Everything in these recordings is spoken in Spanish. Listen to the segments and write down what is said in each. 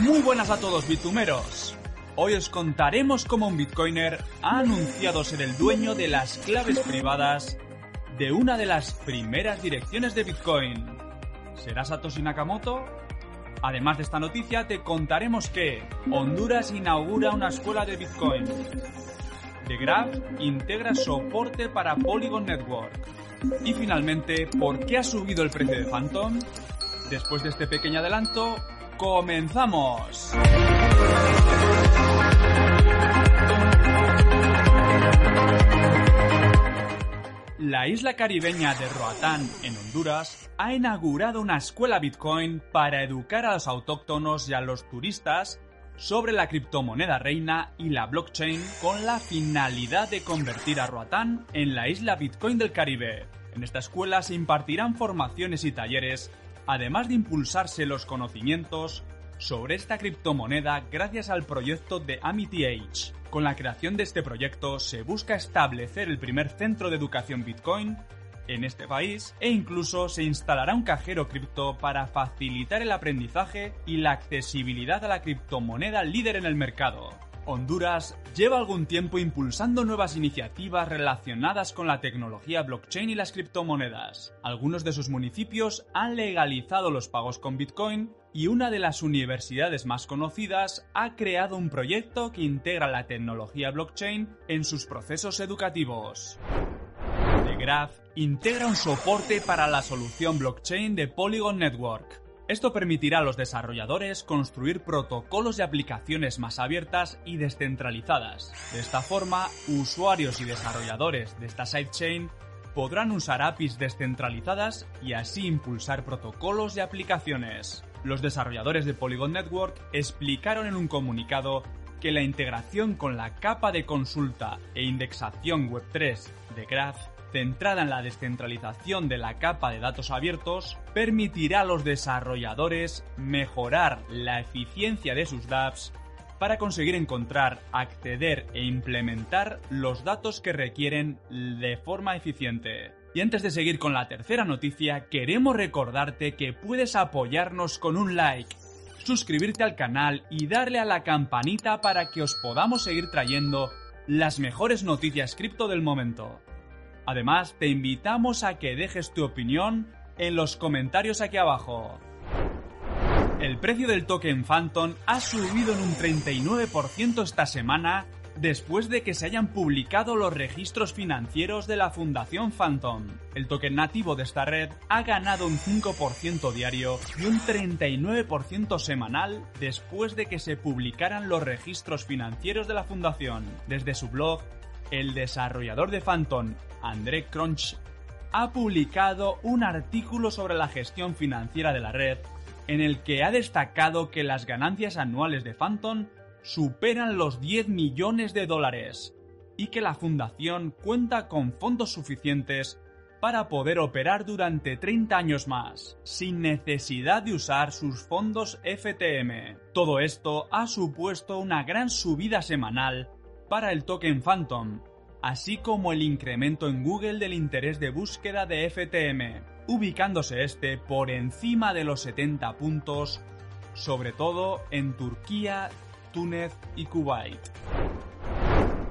Muy buenas a todos, bitumeros. Hoy os contaremos cómo un bitcoiner ha anunciado ser el dueño de las claves privadas de una de las primeras direcciones de Bitcoin. ¿Será Satoshi Nakamoto? Además de esta noticia, te contaremos que Honduras inaugura una escuela de Bitcoin. The Graph integra soporte para Polygon Network. Y finalmente, ¿por qué ha subido el precio de Phantom? Después de este pequeño adelanto, ¡Comenzamos! La isla caribeña de Roatán, en Honduras, ha inaugurado una escuela Bitcoin para educar a los autóctonos y a los turistas sobre la criptomoneda reina y la blockchain con la finalidad de convertir a Roatán en la isla Bitcoin del Caribe. En esta escuela se impartirán formaciones y talleres además de impulsarse los conocimientos sobre esta criptomoneda gracias al proyecto de Amity. Con la creación de este proyecto se busca establecer el primer centro de educación Bitcoin en este país e incluso se instalará un cajero cripto para facilitar el aprendizaje y la accesibilidad a la criptomoneda líder en el mercado. Honduras lleva algún tiempo impulsando nuevas iniciativas relacionadas con la tecnología blockchain y las criptomonedas. Algunos de sus municipios han legalizado los pagos con Bitcoin y una de las universidades más conocidas ha creado un proyecto que integra la tecnología blockchain en sus procesos educativos. The Graph integra un soporte para la solución blockchain de Polygon Network, esto permitirá a los desarrolladores construir protocolos y aplicaciones más abiertas y descentralizadas. De esta forma, usuarios y desarrolladores de esta sidechain podrán usar APIs descentralizadas y así impulsar protocolos y aplicaciones. Los desarrolladores de Polygon Network explicaron en un comunicado que la integración con la capa de consulta e indexación Web3 de Graph centrada en la descentralización de la capa de datos abiertos, permitirá a los desarrolladores mejorar la eficiencia de sus dApps para conseguir encontrar, acceder e implementar los datos que requieren de forma eficiente. Y antes de seguir con la tercera noticia, queremos recordarte que puedes apoyarnos con un like, suscribirte al canal y darle a la campanita para que os podamos seguir trayendo las mejores noticias cripto del momento. Además, te invitamos a que dejes tu opinión en los comentarios aquí abajo. El precio del token Phantom ha subido en un 39% esta semana después de que se hayan publicado los registros financieros de la Fundación Phantom. El token nativo de esta red ha ganado un 5% diario y un 39% semanal después de que se publicaran los registros financieros de la Fundación. Desde su blog, el desarrollador de Phantom, André Crunch, ha publicado un artículo sobre la gestión financiera de la red en el que ha destacado que las ganancias anuales de Phantom superan los 10 millones de dólares y que la fundación cuenta con fondos suficientes para poder operar durante 30 años más, sin necesidad de usar sus fondos FTM. Todo esto ha supuesto una gran subida semanal para el token Phantom, así como el incremento en Google del interés de búsqueda de FTM, ubicándose este por encima de los 70 puntos, sobre todo en Turquía, Túnez y Kuwait.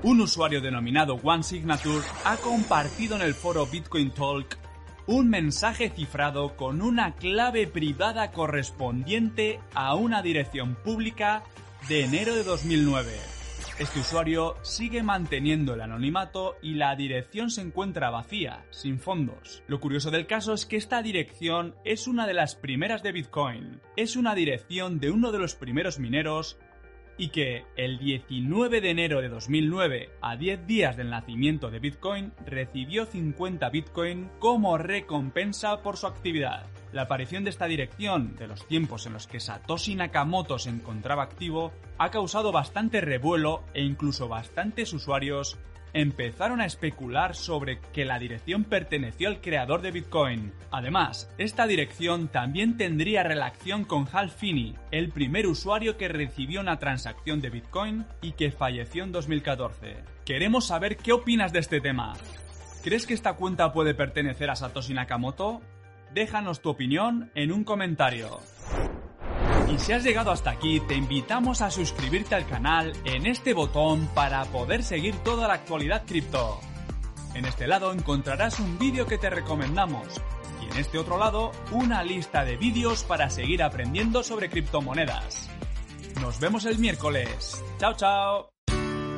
Un usuario denominado OneSignature ha compartido en el foro Bitcoin Talk un mensaje cifrado con una clave privada correspondiente a una dirección pública de enero de 2009. Este usuario sigue manteniendo el anonimato y la dirección se encuentra vacía, sin fondos. Lo curioso del caso es que esta dirección es una de las primeras de Bitcoin. Es una dirección de uno de los primeros mineros y que el 19 de enero de 2009, a 10 días del nacimiento de Bitcoin, recibió 50 Bitcoin como recompensa por su actividad. La aparición de esta dirección, de los tiempos en los que Satoshi Nakamoto se encontraba activo, ha causado bastante revuelo e incluso bastantes usuarios empezaron a especular sobre que la dirección perteneció al creador de Bitcoin. Además, esta dirección también tendría relación con Hal Finney, el primer usuario que recibió una transacción de Bitcoin y que falleció en 2014. Queremos saber qué opinas de este tema. ¿Crees que esta cuenta puede pertenecer a Satoshi Nakamoto? Déjanos tu opinión en un comentario. Y si has llegado hasta aquí, te invitamos a suscribirte al canal en este botón para poder seguir toda la actualidad cripto. En este lado encontrarás un vídeo que te recomendamos y en este otro lado una lista de vídeos para seguir aprendiendo sobre criptomonedas. Nos vemos el miércoles. Chao, chao.